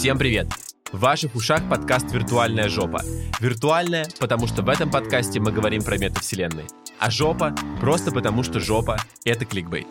Всем привет! В ваших ушах подкаст «Виртуальная жопа». Виртуальная, потому что в этом подкасте мы говорим про метавселенные. А жопа просто потому, что жопа — это кликбейт.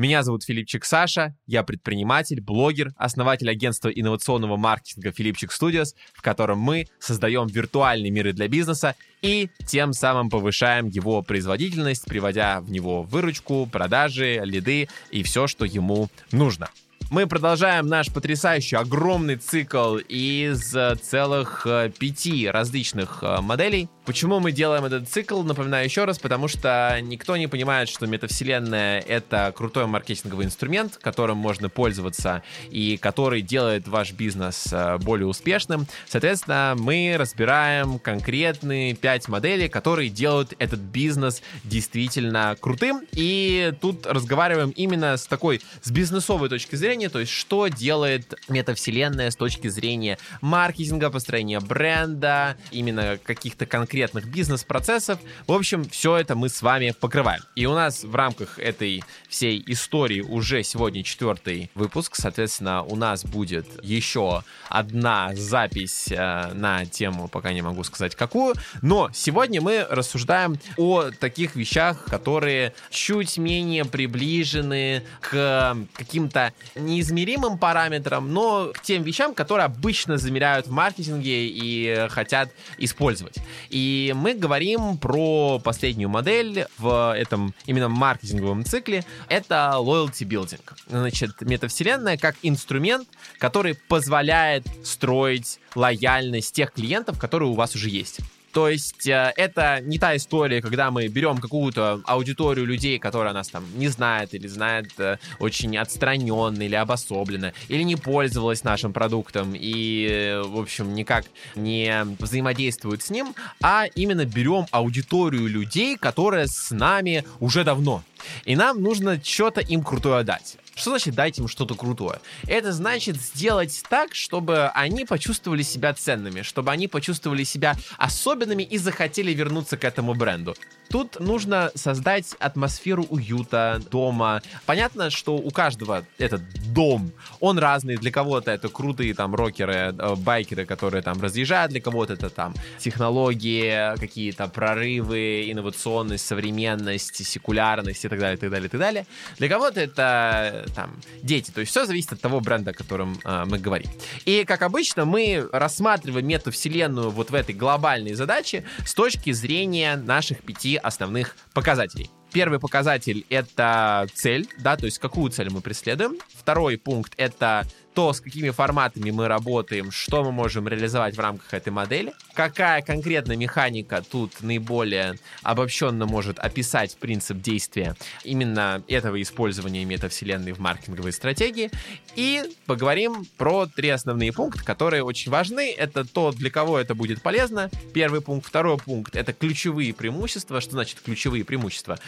Меня зовут Филипчик Саша, я предприниматель, блогер, основатель агентства инновационного маркетинга Филипчик Studios, в котором мы создаем виртуальные миры для бизнеса и тем самым повышаем его производительность, приводя в него выручку, продажи, лиды и все, что ему нужно. Мы продолжаем наш потрясающий огромный цикл из э, целых э, пяти различных э, моделей. Почему мы делаем этот цикл? Напоминаю еще раз, потому что никто не понимает, что метавселенная — это крутой маркетинговый инструмент, которым можно пользоваться и который делает ваш бизнес более успешным. Соответственно, мы разбираем конкретные пять моделей, которые делают этот бизнес действительно крутым. И тут разговариваем именно с такой, с бизнесовой точки зрения, то есть что делает метавселенная с точки зрения маркетинга, построения бренда, именно каких-то конкретных бизнес-процессов. В общем, все это мы с вами покрываем. И у нас в рамках этой всей истории уже сегодня четвертый выпуск, соответственно, у нас будет еще одна запись э, на тему, пока не могу сказать какую, но сегодня мы рассуждаем о таких вещах, которые чуть менее приближены к каким-то неизмеримым параметрам, но к тем вещам, которые обычно замеряют в маркетинге и хотят использовать. И мы говорим про последнюю модель в этом именно маркетинговом цикле. Это loyalty building. Значит, метавселенная как инструмент, который позволяет строить лояльность тех клиентов, которые у вас уже есть. То есть э, это не та история, когда мы берем какую-то аудиторию людей, которая нас там не знает или знает э, очень отстраненно или обособленно, или не пользовалась нашим продуктом и, в общем, никак не взаимодействует с ним, а именно берем аудиторию людей, которая с нами уже давно. И нам нужно что-то им крутое дать. Что значит дать им что-то крутое? Это значит сделать так, чтобы они почувствовали себя ценными, чтобы они почувствовали себя особенными и захотели вернуться к этому бренду. Тут нужно создать атмосферу уюта, дома. Понятно, что у каждого этот дом, он разный. Для кого-то это крутые там рокеры, э, байкеры, которые там разъезжают, для кого-то это там технологии, какие-то прорывы, инновационность, современность, секулярность и так далее, и так далее, и так далее. Для кого-то это там дети. То есть все зависит от того бренда, о котором э, мы говорим. И как обычно мы рассматриваем метавселенную вот в этой глобальной задаче с точки зрения наших пяти основных показателей. Первый показатель — это цель, да, то есть какую цель мы преследуем. Второй пункт — это то, с какими форматами мы работаем, что мы можем реализовать в рамках этой модели, какая конкретно механика тут наиболее обобщенно может описать принцип действия именно этого использования метавселенной в маркетинговой стратегии, и поговорим про три основные пункта, которые очень важны. Это то, для кого это будет полезно. Первый пункт. Второй пункт — это ключевые преимущества. Что значит ключевые преимущества?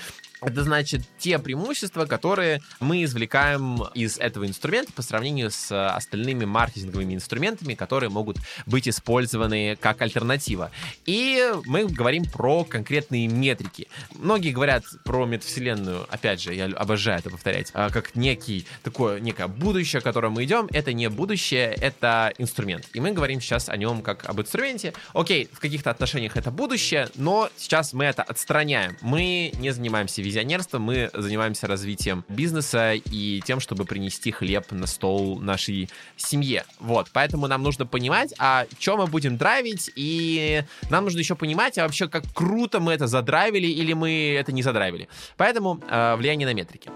Это значит те преимущества, которые мы извлекаем из этого инструмента по сравнению с остальными маркетинговыми инструментами, которые могут быть использованы как альтернатива. И мы говорим про конкретные метрики. Многие говорят про метавселенную, опять же, я обожаю это повторять, а, как некий такое некое будущее, к которому мы идем. Это не будущее, это инструмент. И мы говорим сейчас о нем как об инструменте. Окей, в каких-то отношениях это будущее, но сейчас мы это отстраняем. Мы не занимаемся визионерством, мы занимаемся развитием бизнеса и тем, чтобы принести хлеб на стол нашей семье. Вот, поэтому нам нужно понимать, а что мы будем драйвить, и нам нужно еще понимать, а вообще как круто мы это задрайвили или мы это не задрайвили. Поэтому э, влияние на метрики.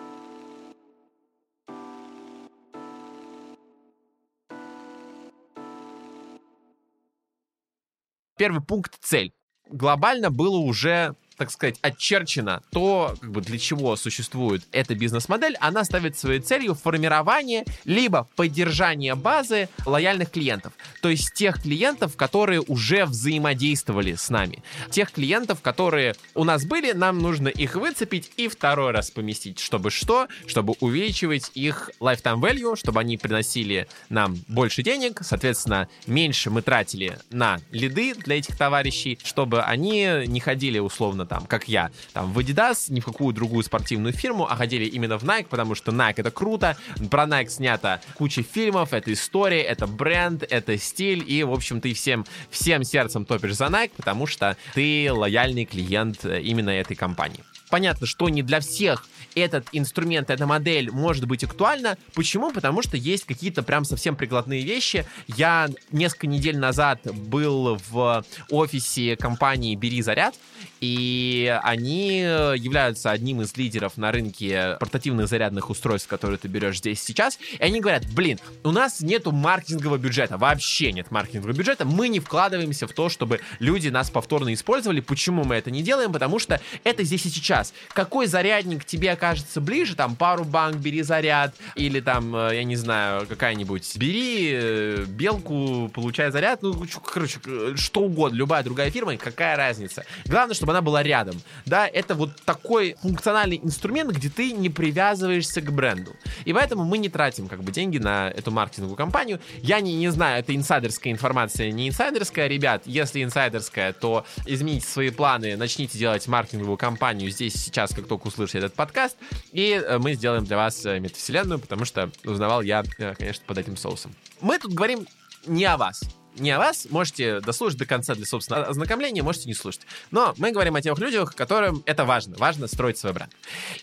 Первый пункт — цель. Глобально было уже так сказать, очерчено то, как бы для чего существует эта бизнес-модель, она ставит своей целью формирование либо поддержание базы лояльных клиентов. То есть тех клиентов, которые уже взаимодействовали с нами. Тех клиентов, которые у нас были, нам нужно их выцепить и второй раз поместить. Чтобы что? Чтобы увеличивать их lifetime value, чтобы они приносили нам больше денег, соответственно, меньше мы тратили на лиды для этих товарищей, чтобы они не ходили условно там, как я, там в Adidas, ни в какую другую спортивную фирму, а ходили именно в Nike, потому что Nike это круто, про Nike снято куча фильмов, это история, это бренд, это стиль, и, в общем, ты всем, всем сердцем топишь за Nike, потому что ты лояльный клиент э, именно этой компании. Понятно, что не для всех этот инструмент, эта модель может быть актуальна. Почему? Потому что есть какие-то прям совсем прикладные вещи. Я несколько недель назад был в офисе компании «Бери заряд», и они являются одним из лидеров на рынке портативных зарядных устройств, которые ты берешь здесь сейчас. И они говорят, блин, у нас нету маркетингового бюджета, вообще нет маркетингового бюджета, мы не вкладываемся в то, чтобы люди нас повторно использовали. Почему мы это не делаем? Потому что это здесь и сейчас. Какой зарядник тебе окажется ближе? Там пару банк бери заряд, или там, э, я не знаю, какая-нибудь бери э, белку, получай заряд, ну, короче, что угодно, любая другая фирма, какая разница. Главное, чтобы она была рядом. Да, это вот такой функциональный инструмент, где ты не привязываешься к бренду. И поэтому мы не тратим как бы деньги на эту маркетинговую кампанию. Я не, не знаю, это инсайдерская информация, не инсайдерская. Ребят, если инсайдерская, то измените свои планы, начните делать маркетинговую кампанию здесь сейчас, как только услышите этот подкаст, и э, мы сделаем для вас э, метавселенную, потому что узнавал я, э, конечно, под этим соусом. Мы тут говорим не о вас не о вас, можете дослушать до конца для собственного ознакомления, можете не слушать. Но мы говорим о тех людях, которым это важно. Важно строить свой бренд.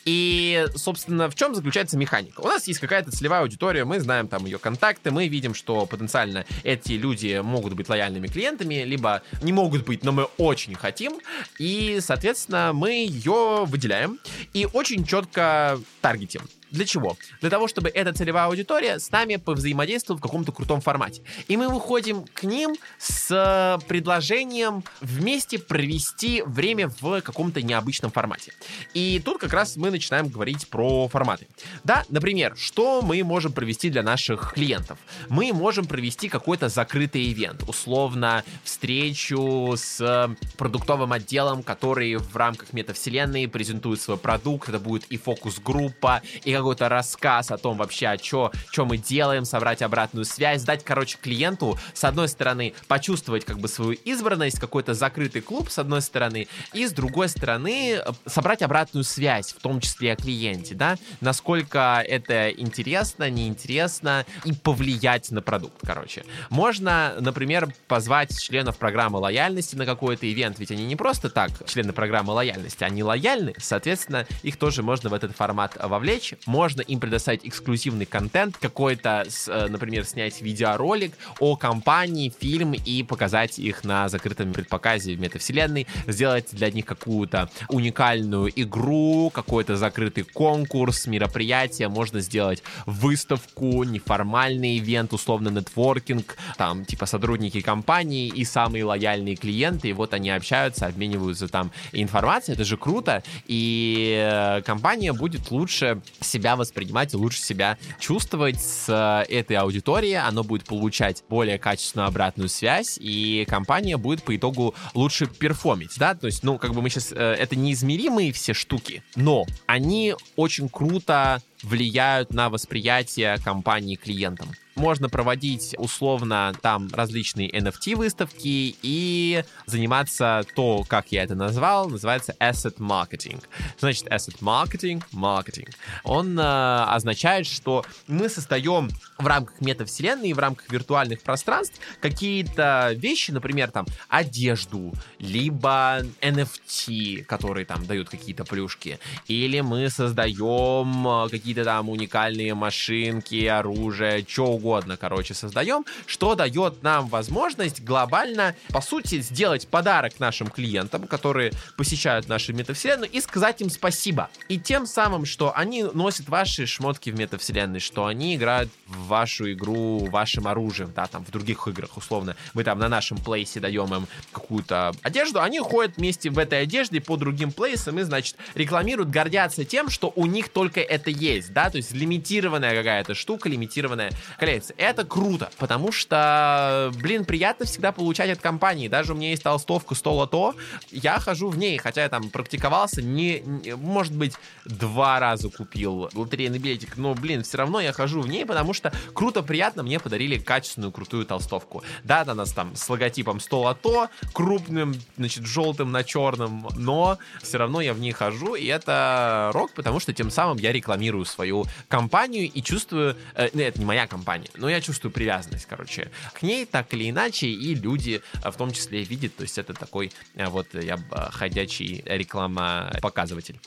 И, собственно, в чем заключается механика? У нас есть какая-то целевая аудитория, мы знаем там ее контакты, мы видим, что потенциально эти люди могут быть лояльными клиентами, либо не могут быть, но мы очень хотим. И, соответственно, мы ее выделяем и очень четко таргетим. Для чего? Для того, чтобы эта целевая аудитория с нами повзаимодействовала в каком-то крутом формате. И мы выходим к ним с предложением вместе провести время в каком-то необычном формате. И тут как раз мы начинаем говорить про форматы. Да, например, что мы можем провести для наших клиентов? Мы можем провести какой-то закрытый ивент, условно встречу с продуктовым отделом, который в рамках метавселенной презентует свой продукт, это будет и фокус-группа, и какой-то рассказ о том вообще, о чё, чё мы делаем, собрать обратную связь, дать, короче, клиенту, с одной стороны, почувствовать как бы свою избранность, какой-то закрытый клуб, с одной стороны, и с другой стороны, собрать обратную связь, в том числе о клиенте, да, насколько это интересно, неинтересно, и повлиять на продукт, короче. Можно, например, позвать членов программы лояльности на какой-то ивент, ведь они не просто так члены программы лояльности, они лояльны, соответственно, их тоже можно в этот формат вовлечь, можно им предоставить эксклюзивный контент, какой-то, э, например, снять видеоролик о компании, фильм и показать их на закрытом предпоказе в метавселенной, сделать для них какую-то уникальную игру, какой-то закрытый конкурс, мероприятие, можно сделать выставку, неформальный ивент, условно нетворкинг, там типа сотрудники компании и самые лояльные клиенты, и вот они общаются, обмениваются там информацией, это же круто, и э, компания будет лучше себя воспринимать и лучше себя чувствовать с э, этой аудиторией, оно будет получать более качественную обратную связь, и компания будет по итогу лучше перформить, да, то есть, ну, как бы мы сейчас, э, это неизмеримые все штуки, но они очень круто влияют на восприятие компании клиентам можно проводить условно там различные NFT-выставки и заниматься то, как я это назвал, называется asset marketing. Значит, asset marketing, маркетинг. Он э, означает, что мы создаем в рамках метавселенной, в рамках виртуальных пространств какие-то вещи, например, там одежду, либо NFT, которые там дают какие-то плюшки, или мы создаем э, какие-то там уникальные машинки, оружие, что угодно, короче, создаем, что дает нам возможность глобально, по сути, сделать подарок нашим клиентам, которые посещают нашу метавселенную, и сказать им спасибо. И тем самым, что они носят ваши шмотки в метавселенной, что они играют в вашу игру вашим оружием, да, там, в других играх, условно, мы там на нашем плейсе даем им какую-то одежду, они ходят вместе в этой одежде по другим плейсам и, значит, рекламируют, гордятся тем, что у них только это есть, да, то есть лимитированная какая-то штука, лимитированная коллекция. Это круто, потому что, блин, приятно всегда получать от компании. Даже у меня есть толстовка 100 лото, я хожу в ней, хотя я там практиковался, не, не может быть, два раза купил лотерейный билетик, но, блин, все равно я хожу в ней, потому что круто, приятно, мне подарили качественную, крутую толстовку. Да, она нас там с логотипом 100 лото, крупным, значит, желтым на черном, но все равно я в ней хожу, и это рок, потому что тем самым я рекламирую свою компанию и чувствую, э, нет, это не моя компания, но я чувствую привязанность, короче, к ней так или иначе, и люди э, в том числе видят, то есть это такой э, вот я ходячий реклама показыватель.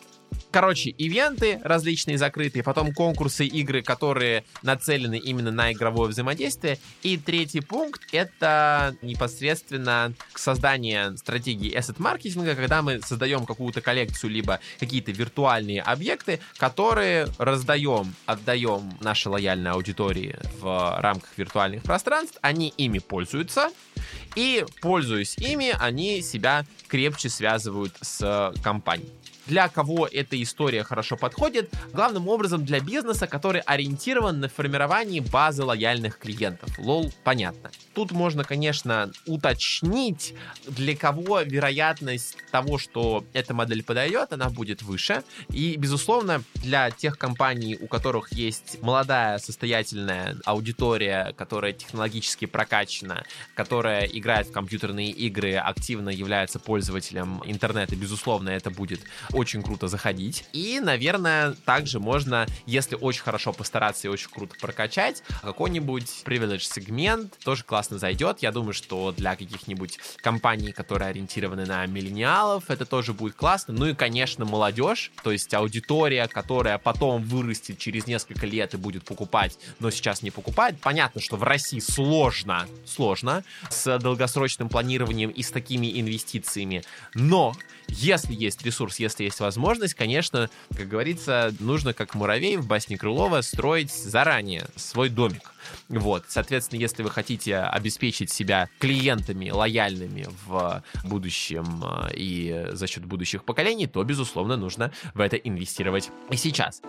Короче, ивенты различные закрытые, потом конкурсы, игры, которые нацелены именно на игровое взаимодействие. И третий пункт — это непосредственно создание стратегии asset-маркетинга, когда мы создаем какую-то коллекцию, либо какие-то виртуальные объекты, которые раздаем, отдаем нашей лояльной аудитории в рамках виртуальных пространств, они ими пользуются, и, пользуясь ими, они себя крепче связывают с компанией для кого эта история хорошо подходит, главным образом для бизнеса, который ориентирован на формирование базы лояльных клиентов. Лол, понятно. Тут можно, конечно, уточнить, для кого вероятность того, что эта модель подойдет, она будет выше. И, безусловно, для тех компаний, у которых есть молодая, состоятельная аудитория, которая технологически прокачана, которая играет в компьютерные игры, активно является пользователем интернета, безусловно, это будет очень круто заходить. И, наверное, также можно, если очень хорошо постараться и очень круто прокачать, какой-нибудь privilege сегмент тоже классно зайдет. Я думаю, что для каких-нибудь компаний, которые ориентированы на миллениалов, это тоже будет классно. Ну и, конечно, молодежь, то есть аудитория, которая потом вырастет через несколько лет и будет покупать, но сейчас не покупает. Понятно, что в России сложно, сложно с долгосрочным планированием и с такими инвестициями, но если есть ресурс, если есть возможность, конечно, как говорится, нужно, как муравей в басне Крылова, строить заранее свой домик. Вот, соответственно, если вы хотите обеспечить себя клиентами лояльными в будущем э, и за счет будущих поколений, то, безусловно, нужно в это инвестировать и сейчас.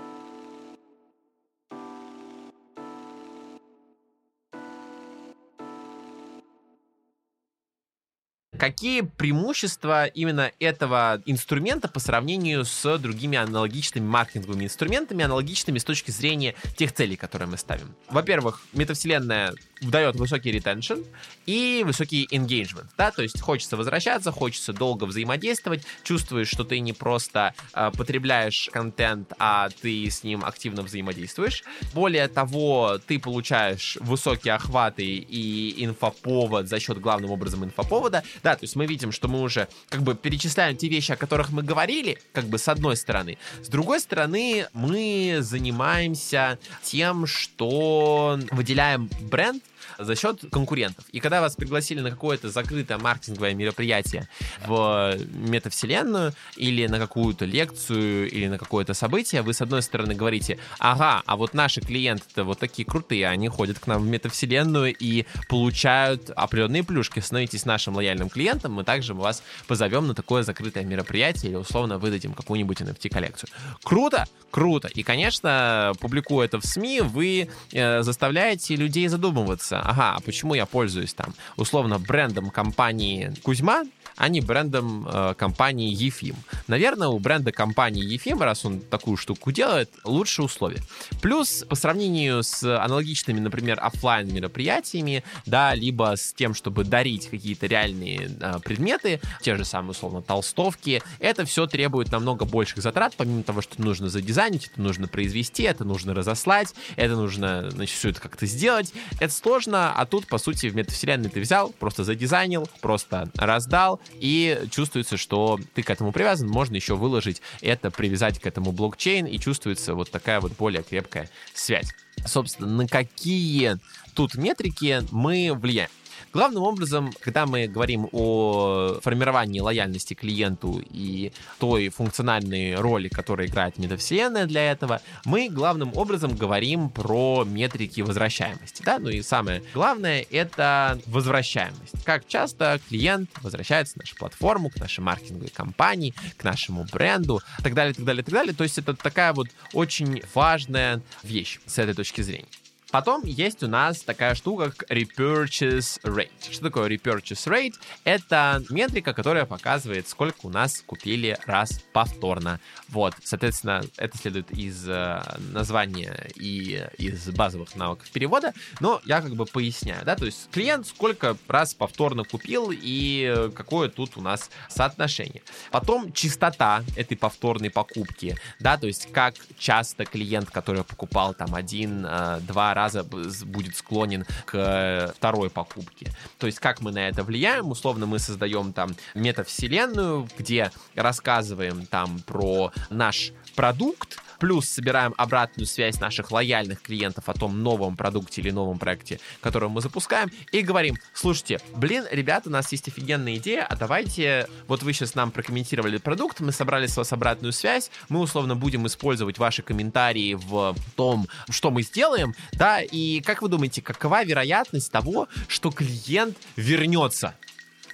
Какие преимущества именно этого инструмента по сравнению с другими аналогичными маркетинговыми инструментами, аналогичными с точки зрения тех целей, которые мы ставим? Во-первых, метавселенная дает высокий ретеншн и высокий engagement, да, то есть хочется возвращаться, хочется долго взаимодействовать, чувствуешь, что ты не просто э, потребляешь контент, а ты с ним активно взаимодействуешь. Более того, ты получаешь высокие охваты и инфоповод за счет главным образом инфоповода, да, то есть мы видим, что мы уже как бы перечисляем те вещи, о которых мы говорили, как бы с одной стороны. С другой стороны, мы занимаемся тем, что выделяем бренд, за счет конкурентов. И когда вас пригласили на какое-то закрытое маркетинговое мероприятие в метавселенную или на какую-то лекцию или на какое-то событие, вы с одной стороны говорите, ага, а вот наши клиенты-то вот такие крутые, они ходят к нам в метавселенную и получают определенные плюшки. Становитесь нашим лояльным клиентом, мы также вас позовем на такое закрытое мероприятие или условно выдадим какую-нибудь NFT-коллекцию. Круто? Круто. И, конечно, публикуя это в СМИ, вы э, заставляете людей задумываться, ага, а почему я пользуюсь там условно брендом компании Кузьма, а не брендом э, компании Ефим. Наверное, у бренда компании Ефим, раз он такую штуку делает, лучше условия. Плюс по сравнению с аналогичными, например, офлайн мероприятиями, да, либо с тем, чтобы дарить какие-то реальные э, предметы, те же самые, условно, толстовки, это все требует намного больших затрат, помимо того, что нужно задизайнить, это нужно произвести, это нужно разослать, это нужно, значит, все это как-то сделать. Это сложно, а тут, по сути, в метавселенной ты взял, просто задизайнил, просто раздал, и чувствуется, что ты к этому привязан, можно еще выложить это, привязать к этому блокчейн, и чувствуется вот такая вот более крепкая связь. собственно, на какие тут метрики мы влияем. Главным образом, когда мы говорим о формировании лояльности клиенту и той функциональной роли, которую играет метавселенная для этого, мы главным образом говорим про метрики возвращаемости. Да? Ну и самое главное — это возвращаемость. Как часто клиент возвращается в нашу платформу, к нашей маркетинговой компании, к нашему бренду, так далее, так далее, так далее. То есть это такая вот очень важная вещь с этой точки зрения. Потом есть у нас такая штука, как repurchase rate. Что такое repurchase rate? Это метрика, которая показывает, сколько у нас купили раз повторно. Вот, соответственно, это следует из э, названия и из базовых навыков перевода, но я как бы поясняю, да, то есть клиент сколько раз повторно купил и какое тут у нас соотношение. Потом частота этой повторной покупки, да, то есть как часто клиент, который покупал там один-два раза будет склонен к э, второй покупке. То есть как мы на это влияем? Условно мы создаем там метавселенную, где рассказываем там про наш продукт, плюс собираем обратную связь наших лояльных клиентов о том новом продукте или новом проекте, который мы запускаем, и говорим, слушайте, блин, ребята, у нас есть офигенная идея, а давайте, вот вы сейчас нам прокомментировали продукт, мы собрали с вас обратную связь, мы условно будем использовать ваши комментарии в том, что мы сделаем, да, и как вы думаете, какова вероятность того, что клиент вернется?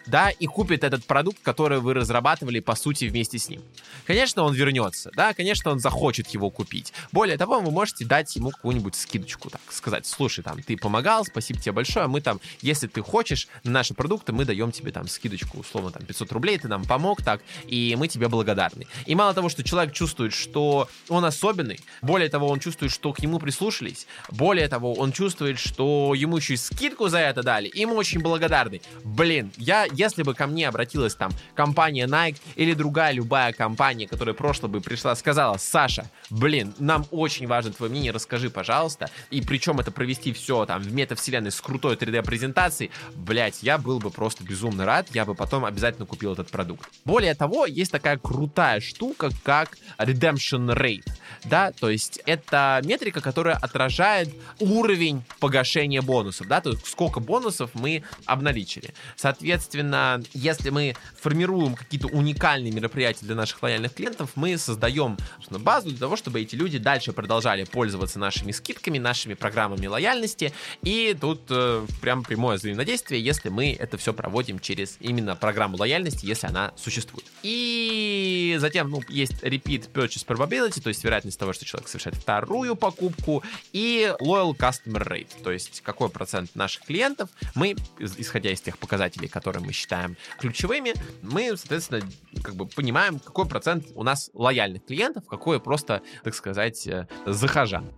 Да, и купит этот продукт, который вы разрабатывали, по сути, вместе с ним. Конечно, он вернется, да, конечно, он захочет его купить. Более того, вы можете дать ему какую-нибудь скидочку, так сказать, слушай, там, ты помогал, спасибо тебе большое, мы там, если ты хочешь на наши продукты, мы даем тебе там скидочку, условно, там, 500 рублей, ты нам помог, так, и мы тебе благодарны. И мало того, что человек чувствует, что он особенный, более того, он чувствует, что к нему прислушались, более того, он чувствует, что ему еще и скидку за это дали, и ему очень благодарны. Блин, я, если бы ко мне обратилась там компания Nike или другая любая компания, которая прошло бы пришла, сказала, Саша, блин, нам очень важно твое мнение, расскажи, пожалуйста, и причем это провести все там в метавселенной с крутой 3D-презентацией, блять, я был бы просто безумно рад, я бы потом обязательно купил этот продукт. Более того, есть такая крутая штука, как redemption rate, да, то есть это метрика, которая отражает уровень погашения бонусов, да, то есть сколько бонусов мы обналичили. Соответственно, Соответственно, если мы формируем какие-то уникальные мероприятия для наших лояльных клиентов, мы создаем базу для того, чтобы эти люди дальше продолжали пользоваться нашими скидками, нашими программами лояльности. И тут э, прям прямое взаимодействие, если мы это все проводим через именно программу лояльности, если она существует. И затем ну, есть repeat purchase probability, то есть вероятность того, что человек совершает вторую покупку, и loyal customer rate, то есть какой процент наших клиентов мы, исходя из тех показателей, которые мы считаем ключевыми, мы, соответственно, как бы понимаем, какой процент у нас лояльных клиентов, какой просто, так сказать, э, захожан.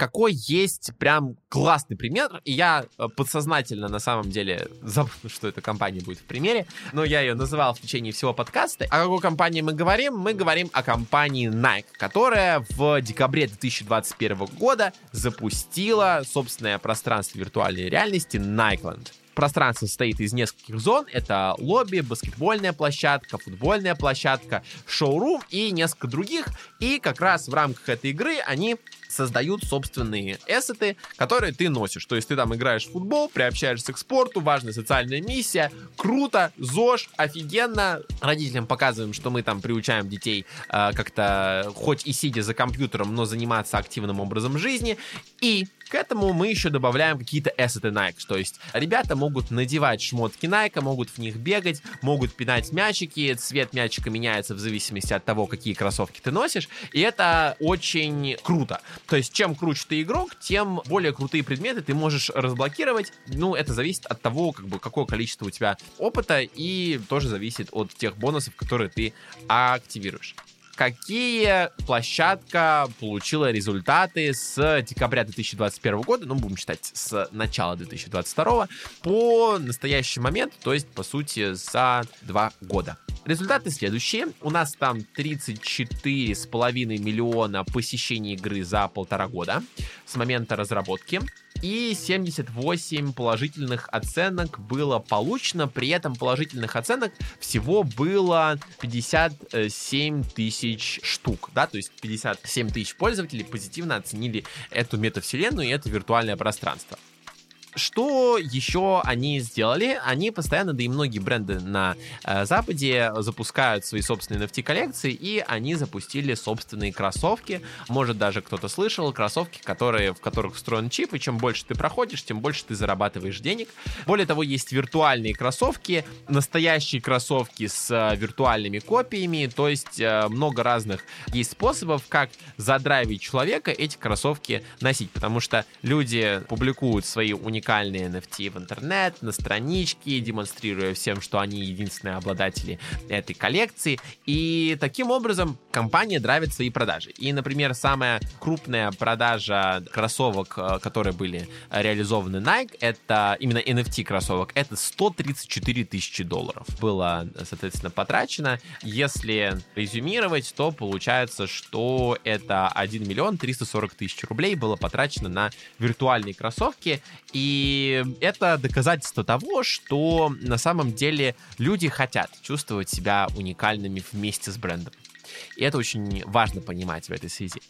Какой есть прям классный пример, и я э, подсознательно на самом деле забыл, что эта компания будет в примере, но я ее называл в течение всего подкаста. О какой компании мы говорим? Мы говорим о компании Nike, которая в декабре 2021 года запустила собственное пространство виртуальной реальности Nikeland пространство состоит из нескольких зон. Это лобби, баскетбольная площадка, футбольная площадка, шоурум и несколько других. И как раз в рамках этой игры они создают собственные эссеты, которые ты носишь. То есть ты там играешь в футбол, приобщаешься к спорту, важная социальная миссия, круто, ЗОЖ, офигенно. Родителям показываем, что мы там приучаем детей э, как-то, хоть и сидя за компьютером, но заниматься активным образом жизни. И к этому мы еще добавляем какие-то эссеты Nike. То есть ребята могут надевать шмотки Nike, могут в них бегать, могут пинать мячики, цвет мячика меняется в зависимости от того, какие кроссовки ты носишь. И это очень круто. То есть чем круче ты игрок, тем более крутые предметы ты можешь разблокировать. Ну, это зависит от того, как бы, какое количество у тебя опыта, и тоже зависит от тех бонусов, которые ты активируешь какие площадка получила результаты с декабря 2021 года, ну, будем считать, с начала 2022 по настоящий момент, то есть, по сути, за два года. Результаты следующие. У нас там 34,5 миллиона посещений игры за полтора года с момента разработки. и 78 положительных оценок было получено. При этом положительных оценок всего было 57 тысяч штук, да, то есть 57 тысяч пользователей позитивно оценили эту метавселенную и это виртуальное пространство. Что еще они сделали? Они постоянно, да и многие бренды на э, Западе запускают свои собственные NFT-коллекции, и они запустили собственные кроссовки. Может, даже кто-то слышал, кроссовки, которые, в которых встроен чип, и чем больше ты проходишь, тем больше ты зарабатываешь денег. Более того, есть виртуальные кроссовки, настоящие кроссовки с э, виртуальными копиями, то есть э, много разных есть способов, как задрайвить человека эти кроссовки носить, потому что люди публикуют свои уникальные уникальные NFT в интернет, на страничке, демонстрируя всем, что они единственные обладатели этой коллекции. И таким образом компания драйвит свои продажи. И, например, самая крупная продажа кроссовок, э, которые были реализованы Nike, это именно NFT кроссовок, это 134 тысячи долларов было, соответственно, потрачено. Если резюмировать, то получается, что это 1 миллион 340 тысяч рублей было потрачено на виртуальные кроссовки. И и это доказательство того, что на самом деле люди хотят чувствовать себя уникальными вместе с брендом. И это очень важно понимать в этой связи.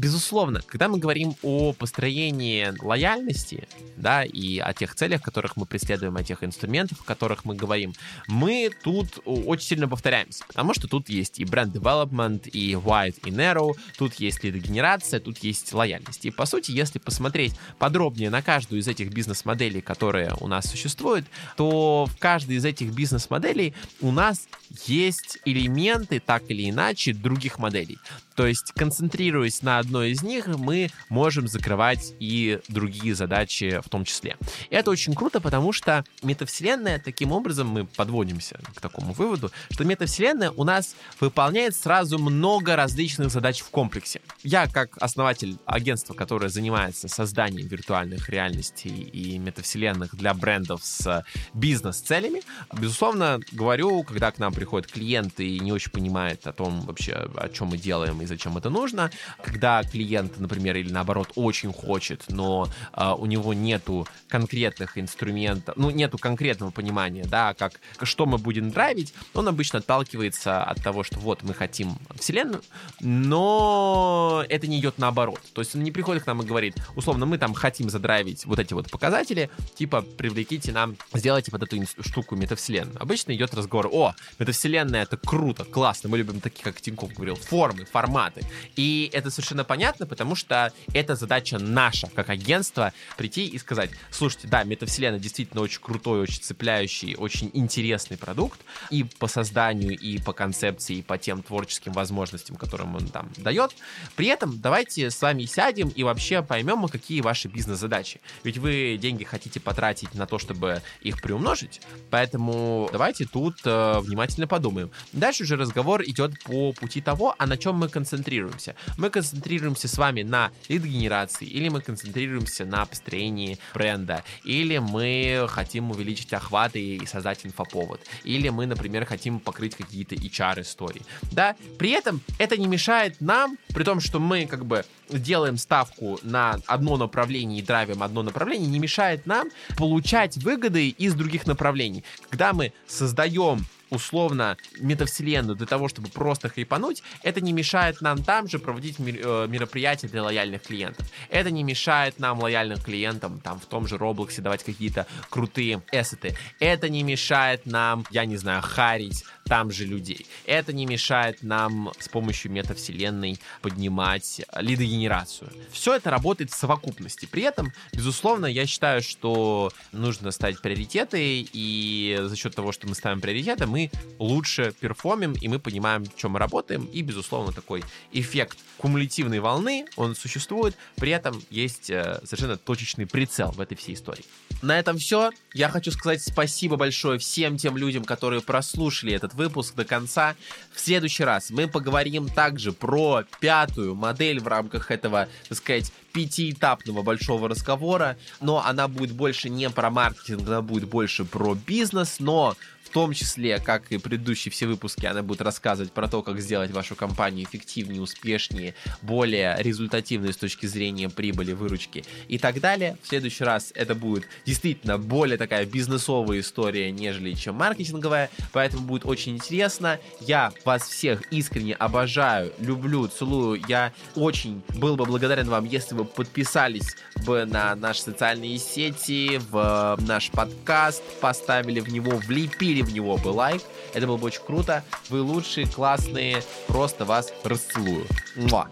Безусловно, когда мы говорим о построении лояльности, да, и о тех целях, которых мы преследуем, о тех инструментах, о которых мы говорим, мы тут очень сильно повторяемся, потому что тут есть и бренд development, и wide, и narrow, тут есть лидогенерация, тут есть лояльность. И по сути, если посмотреть подробнее на каждую из этих бизнес-моделей, которые у нас существуют, то в каждой из этих бизнес-моделей у нас есть элементы, так или иначе, других моделей. То есть, концентрируясь на одной из них, мы можем закрывать и другие задачи в том числе. И это очень круто, потому что метавселенная, таким образом, мы подводимся к такому выводу, что метавселенная у нас выполняет сразу много различных задач в комплексе. Я, как основатель агентства, которое занимается созданием виртуальных реальностей и метавселенных для брендов с бизнес-целями, безусловно, говорю, когда к нам приходят клиенты и не очень понимают о том вообще, о чем мы делаем и зачем это нужно. Когда клиент, например, или наоборот, очень хочет, но э, у него нету конкретных инструментов, ну, нету конкретного понимания, да, как, что мы будем драйвить, он обычно отталкивается от того, что вот мы хотим вселенную, но это не идет наоборот. То есть он не приходит к нам и говорит, условно, мы там хотим задрайвить вот эти вот показатели, типа, привлеките нам, сделайте вот эту штуку метавселенную. Обычно идет разговор, о, метавселенная, это круто, классно, мы любим такие, как Тиньков говорил, формы, форматы, форматы. И это совершенно понятно, потому что это задача наша, как агентство, прийти и сказать, слушайте, да, метавселенная действительно очень крутой, очень цепляющий, очень интересный продукт и по созданию, и по концепции, и по тем творческим возможностям, которым он там дает. При этом давайте с вами сядем и вообще поймем, какие ваши бизнес-задачи. Ведь вы деньги хотите потратить на то, чтобы их приумножить, поэтому давайте тут э, внимательно подумаем. Дальше уже разговор идет по пути того, а на чем мы концентрируемся? Мы концентрируемся с вами на лид-генерации, или мы концентрируемся на построении бренда, или мы хотим увеличить охваты и создать инфоповод, или мы, например, хотим покрыть какие-то HR-истории. Да, при этом это не мешает нам, при том, что мы как бы делаем ставку на одно направление и драйвим одно направление, не мешает нам получать выгоды из других направлений. Когда мы создаем условно метавселенную для того, чтобы просто хайпануть, это не мешает нам там же проводить э, мероприятия для лояльных клиентов. Это не мешает нам, лояльным клиентам, там в том же Роблоксе давать какие-то крутые эссеты. Это не мешает нам, я не знаю, харить там же людей. Это не мешает нам с помощью метавселенной поднимать лидогенерацию. Все это работает в совокупности. При этом, безусловно, я считаю, что нужно ставить приоритеты, и за счет того, что мы ставим приоритеты, мы лучше перформим, и мы понимаем, в чем мы работаем, и, безусловно, такой эффект кумулятивной волны, он существует, при этом есть э, совершенно точечный прицел в этой всей истории. На этом все. Я хочу сказать спасибо большое всем тем людям, которые прослушали этот выпуск до конца. В следующий раз мы поговорим также про пятую модель в рамках этого, так сказать, пятиэтапного большого разговора, но она будет больше не про маркетинг, она будет больше про бизнес, но В том числе, как и предыдущие все выпуски, она будет рассказывать про то, как сделать вашу компанию эффективнее, успешнее, более результативной с точки зрения прибыли, выручки и так далее. В следующий раз это будет действительно более такая бизнесовая история, нежели чем маркетинговая, поэтому будет очень интересно. Я вас всех искренне обожаю, люблю, целую. Я очень был бы благодарен вам, если бы подписались бы на наши социальные сети, в наш подкаст, поставили в него, влепили в него бы лайк. Это было бы очень круто. Вы лучшие, классные, просто вас расцелую. Муа.